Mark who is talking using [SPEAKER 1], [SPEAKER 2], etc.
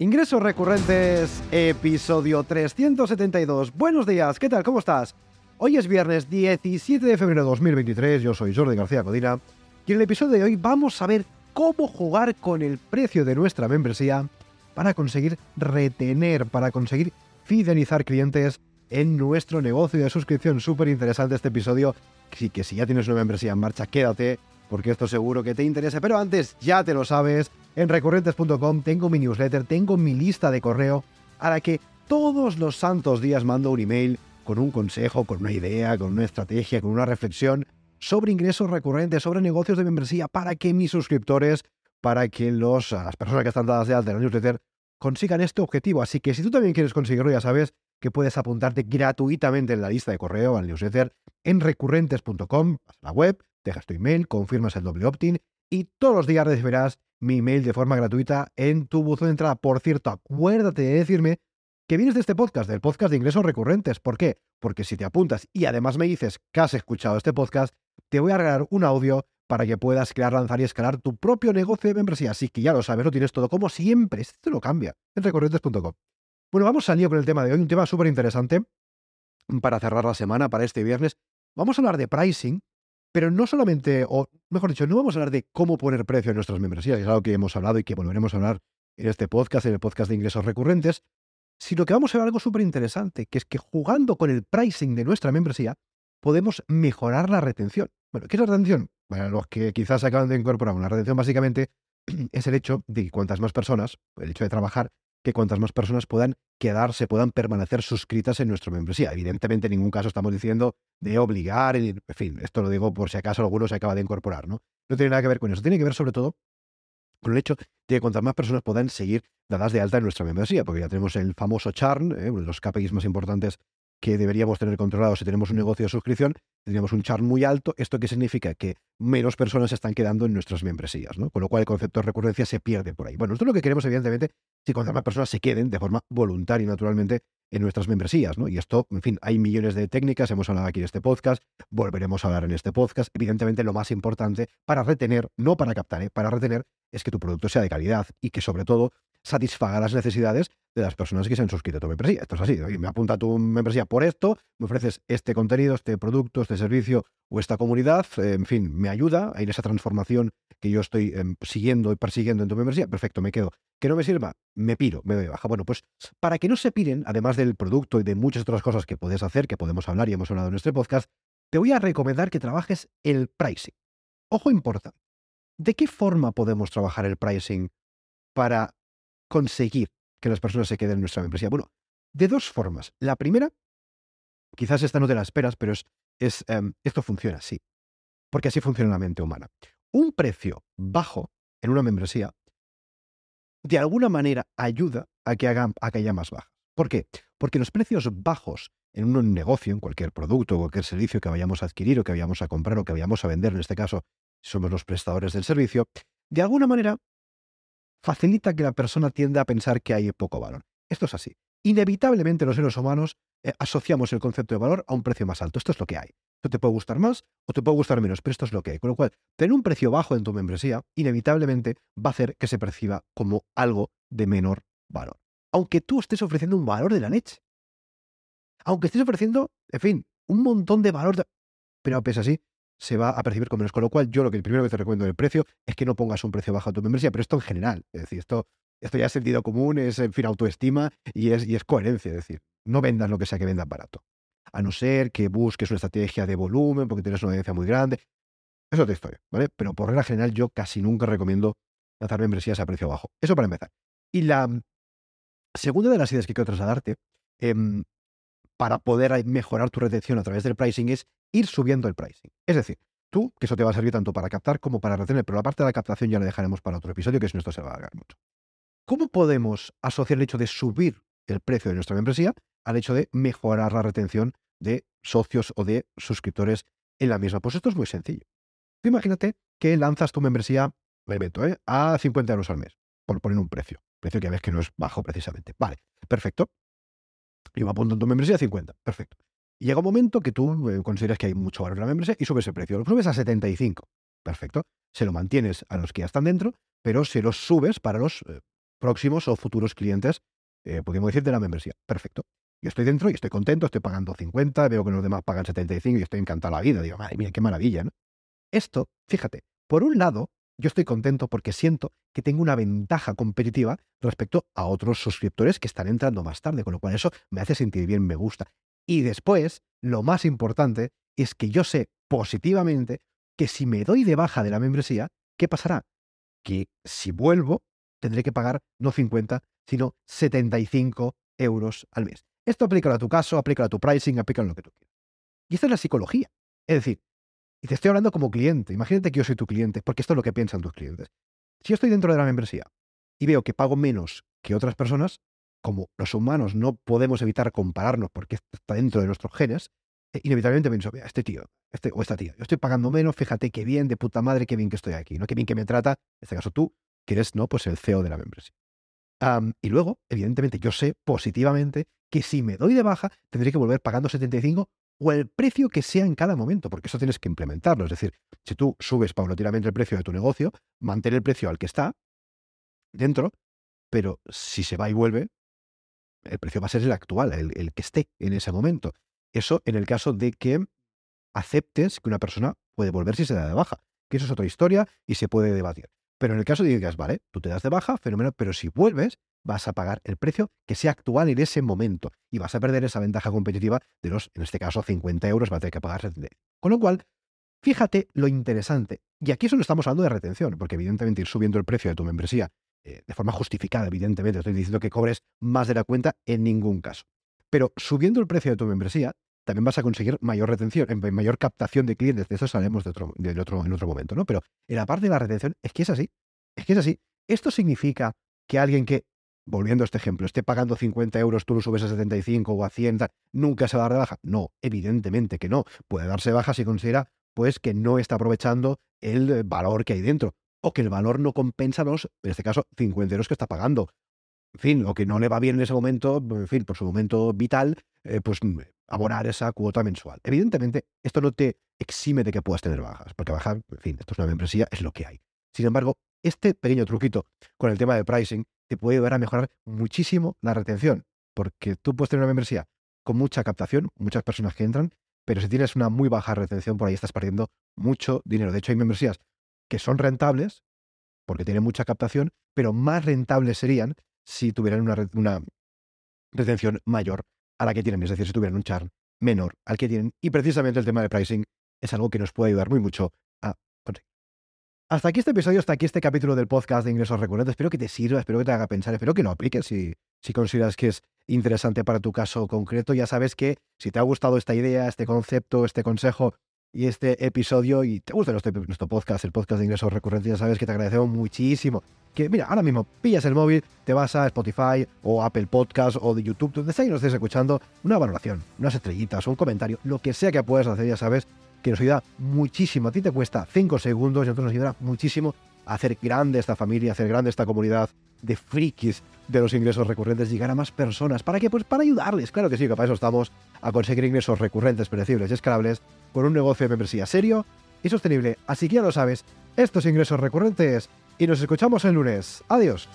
[SPEAKER 1] Ingresos recurrentes, episodio 372. Buenos días, ¿qué tal? ¿Cómo estás? Hoy es viernes 17 de febrero de 2023, yo soy Jordi García Codina y en el episodio de hoy vamos a ver cómo jugar con el precio de nuestra membresía para conseguir retener, para conseguir fidelizar clientes en nuestro negocio de suscripción. Súper interesante este episodio. Así que si ya tienes una membresía en marcha, quédate porque esto seguro que te interesa. Pero antes, ya te lo sabes, en recurrentes.com tengo mi newsletter, tengo mi lista de correo a la que todos los santos días mando un email con un consejo, con una idea, con una estrategia, con una reflexión sobre ingresos recurrentes, sobre negocios de membresía, para que mis suscriptores, para que los, las personas que están dadas de alta en la newsletter consigan este objetivo. Así que si tú también quieres conseguirlo, ya sabes que puedes apuntarte gratuitamente en la lista de correo al newsletter en recurrentes.com, a la web, dejas tu email, confirmas el doble opt-in y todos los días recibirás mi email de forma gratuita en tu buzón de entrada. Por cierto, acuérdate de decirme que vienes de este podcast, del podcast de ingresos recurrentes. ¿Por qué? Porque si te apuntas y además me dices que has escuchado este podcast, te voy a regalar un audio para que puedas crear, lanzar y escalar tu propio negocio de membresía. Así que ya lo sabes, lo tienes todo como siempre. Esto lo cambia en recurrentes.com. Bueno, vamos al lío con el tema de hoy, un tema súper interesante para cerrar la semana, para este viernes. Vamos a hablar de pricing, pero no solamente, o mejor dicho, no vamos a hablar de cómo poner precio en nuestras membresías, es algo que hemos hablado y que volveremos a hablar en este podcast, en el podcast de ingresos recurrentes, sino que vamos a ver algo súper interesante, que es que jugando con el pricing de nuestra membresía, podemos mejorar la retención. Bueno, ¿qué es la retención? Para los que quizás acaban de incorporar una retención, básicamente es el hecho de que cuantas más personas, el hecho de trabajar, que cuantas más personas puedan quedarse, puedan permanecer suscritas en nuestra membresía. Evidentemente, en ningún caso estamos diciendo de obligar, en fin, esto lo digo por si acaso alguno se acaba de incorporar, ¿no? No tiene nada que ver con eso, tiene que ver sobre todo con el hecho de que cuantas más personas puedan seguir dadas de alta en nuestra membresía, porque ya tenemos el famoso churn, ¿eh? uno de los KPIs más importantes que deberíamos tener controlados si tenemos un negocio de suscripción, tendríamos un churn muy alto. ¿Esto qué significa? Que menos personas se están quedando en nuestras membresías, ¿no? Con lo cual el concepto de recurrencia se pierde por ahí. Bueno, esto es lo que queremos, evidentemente, si cuantas más personas se queden de forma voluntaria, naturalmente, en nuestras membresías, ¿no? Y esto, en fin, hay millones de técnicas, hemos hablado aquí en este podcast, volveremos a hablar en este podcast. Evidentemente, lo más importante para retener, no para captar, ¿eh? para retener, es que tu producto sea de calidad y que sobre todo satisfaga las necesidades de las personas que se han suscrito a tu membresía. Esto es así, me apunta a tu membresía por esto, me ofreces este contenido, este producto, este servicio o esta comunidad, eh, en fin, me ayuda a ir a esa transformación que yo estoy em, siguiendo y persiguiendo en tu membresía, perfecto, me quedo. Que no me sirva, me piro, me doy baja. Bueno, pues para que no se piren, además del producto y de muchas otras cosas que puedes hacer, que podemos hablar y hemos hablado en este podcast, te voy a recomendar que trabajes el pricing. Ojo importante. ¿De qué forma podemos trabajar el pricing para conseguir que las personas se queden en nuestra membresía? Bueno, de dos formas. La primera, quizás esta no te la esperas, pero es, em, esto funciona así, porque así funciona la mente humana. Un precio bajo en una membresía, de alguna manera ayuda a que, haga, a que haya más bajas. ¿Por qué? Porque los precios bajos en un negocio, en cualquier producto, o cualquier servicio que vayamos a adquirir o que vayamos a comprar o que vayamos a vender, en este caso, somos los prestadores del servicio, de alguna manera facilita que la persona tienda a pensar que hay poco valor. Esto es así. Inevitablemente los seres humanos eh, asociamos el concepto de valor a un precio más alto. Esto es lo que hay. Esto te puede gustar más o te puede gustar menos, pero esto es lo que hay. Con lo cual, tener un precio bajo en tu membresía inevitablemente va a hacer que se perciba como algo de menor valor. Aunque tú estés ofreciendo un valor de la leche. Aunque estés ofreciendo, en fin, un montón de valor, de... pero pese así, se va a percibir como menos. Con lo cual, yo lo que primero que te recomiendo del precio es que no pongas un precio bajo a tu membresía, pero esto en general. Es decir, esto, esto ya es sentido común, es, en fin, autoestima y es, y es coherencia. Es decir, no vendas lo que sea que vendas barato. A no ser que busques una estrategia de volumen porque tienes una audiencia muy grande. Eso te estoy, ¿vale? Pero por regla general, yo casi nunca recomiendo lanzar membresías a precio bajo. Eso para empezar. Y la segunda de las ideas que quiero trasladarte eh, para poder mejorar tu retención a través del pricing es ir subiendo el pricing. Es decir, tú, que eso te va a servir tanto para captar como para retener, pero la parte de la captación ya la dejaremos para otro episodio, que si no esto se va a alargar mucho. ¿Cómo podemos asociar el hecho de subir el precio de nuestra membresía al hecho de mejorar la retención de socios o de suscriptores en la misma? Pues esto es muy sencillo. imagínate que lanzas tu membresía, me invento, ¿eh? a 50 euros al mes, por poner un precio. Precio que ves que no es bajo precisamente. Vale, perfecto. Yo me apunto en tu membresía a 50. Perfecto. Y llega un momento que tú eh, consideras que hay mucho valor en la membresía y subes el precio. Lo subes a 75. Perfecto. Se lo mantienes a los que ya están dentro, pero se los subes para los, eh, próximos o futuros clientes, eh, podríamos decir, de la membresía. Perfecto. Yo estoy dentro y estoy contento, estoy pagando 50, veo que los demás pagan 75 y estoy encantado la vida. Digo, madre mía, qué maravilla, ¿no? Esto, fíjate, por un lado, yo estoy contento porque siento que tengo una ventaja competitiva respecto a otros suscriptores que están entrando más tarde, con lo cual eso me hace sentir bien, me gusta. Y después, lo más importante es que yo sé positivamente que si me doy de baja de la membresía, ¿qué pasará? Que si vuelvo, tendré que pagar no 50, sino 75 euros al mes. Esto aplica a tu caso, aplica a tu pricing, aplica a lo que tú quieras. Y esta es la psicología. Es decir, y te estoy hablando como cliente. Imagínate que yo soy tu cliente, porque esto es lo que piensan tus clientes. Si yo estoy dentro de la membresía y veo que pago menos que otras personas, como los humanos no podemos evitar compararnos porque está dentro de nuestros genes, eh, inevitablemente pienso, mira, este tío, este o esta tía, yo estoy pagando menos, fíjate qué bien, de puta madre, qué bien que estoy aquí, ¿no? Qué bien que me trata, en este caso tú, que eres, ¿no? Pues el CEO de la membresía y luego, evidentemente, yo sé positivamente que si me doy de baja, tendré que volver pagando 75 o el precio que sea en cada momento, porque eso tienes que implementarlo. Es decir, si tú subes paulatinamente el precio de tu negocio, mantén el precio al que está dentro, pero si se va y vuelve, el precio va a ser el actual, el, el que esté en ese momento. Eso en el caso de que aceptes que una persona puede volver si se da de baja, que eso es otra historia y se puede debatir. Pero en el caso de que digas, vale, tú te das de baja, fenómeno, pero si vuelves, vas a pagar el precio que sea actual en ese momento y vas a perder esa ventaja competitiva de los, en este caso, 50 euros, va a tener que pagar Con lo cual, fíjate lo interesante. Y aquí solo estamos hablando de retención, porque evidentemente ir subiendo el precio de tu membresía eh, de forma justificada, evidentemente, estoy diciendo que cobres más de la cuenta en ningún caso. Pero subiendo el precio de tu membresía, también vas a conseguir mayor retención, mayor captación de clientes. De eso sabemos de otro, en otro momento, ¿no? Pero en la parte de la retención es que es así. Es que es así. Esto significa que alguien que, volviendo a este ejemplo, esté pagando 50 euros, tú lo subes a 75 o a 100, nunca se va a dar de baja. No, evidentemente que no. Puede darse baja si considera pues que no está aprovechando el valor que hay dentro o que el valor no compensa los, en este caso, 50 euros que está pagando. En fin, o que no le va bien en ese momento, en fin, por su momento vital, eh, pues abonar esa cuota mensual. Evidentemente, esto no te exime de que puedas tener bajas, porque bajar, en fin, esto es una membresía, es lo que hay. Sin embargo, este pequeño truquito con el tema de pricing te puede ayudar a mejorar muchísimo la retención, porque tú puedes tener una membresía con mucha captación, muchas personas que entran, pero si tienes una muy baja retención, por ahí estás perdiendo mucho dinero. De hecho, hay membresías que son rentables, porque tienen mucha captación, pero más rentables serían si tuvieran una, una retención mayor a la que tienen, es decir, si tuvieran un churn menor al que tienen. Y precisamente el tema de pricing es algo que nos puede ayudar muy mucho a conseguir. Hasta aquí este episodio, hasta aquí este capítulo del podcast de ingresos recurrentes. Espero que te sirva, espero que te haga pensar, espero que lo apliques si, si consideras que es interesante para tu caso concreto. Ya sabes que si te ha gustado esta idea, este concepto, este consejo, y este episodio y te gusta nuestro, podcast, el podcast de ingresos recurrentes, ya sabes que te agradecemos muchísimo. Que mira, ahora mismo pillas el móvil, te vas a Spotify o Apple Podcast o de YouTube, donde sea y nos estés escuchando, una valoración, unas estrellitas un comentario, lo que sea que puedas hacer, ya sabes que nos ayuda muchísimo. A ti te cuesta 5 segundos y a nosotros nos ayuda muchísimo hacer grande esta familia, hacer grande esta comunidad de frikis de los ingresos recurrentes, llegar a más personas. ¿Para qué? Pues para ayudarles. Claro que sí, que para eso estamos a conseguir ingresos recurrentes, predecibles y escalables con un negocio de membresía serio y sostenible. Así que ya lo sabes, estos ingresos recurrentes y nos escuchamos el lunes. Adiós.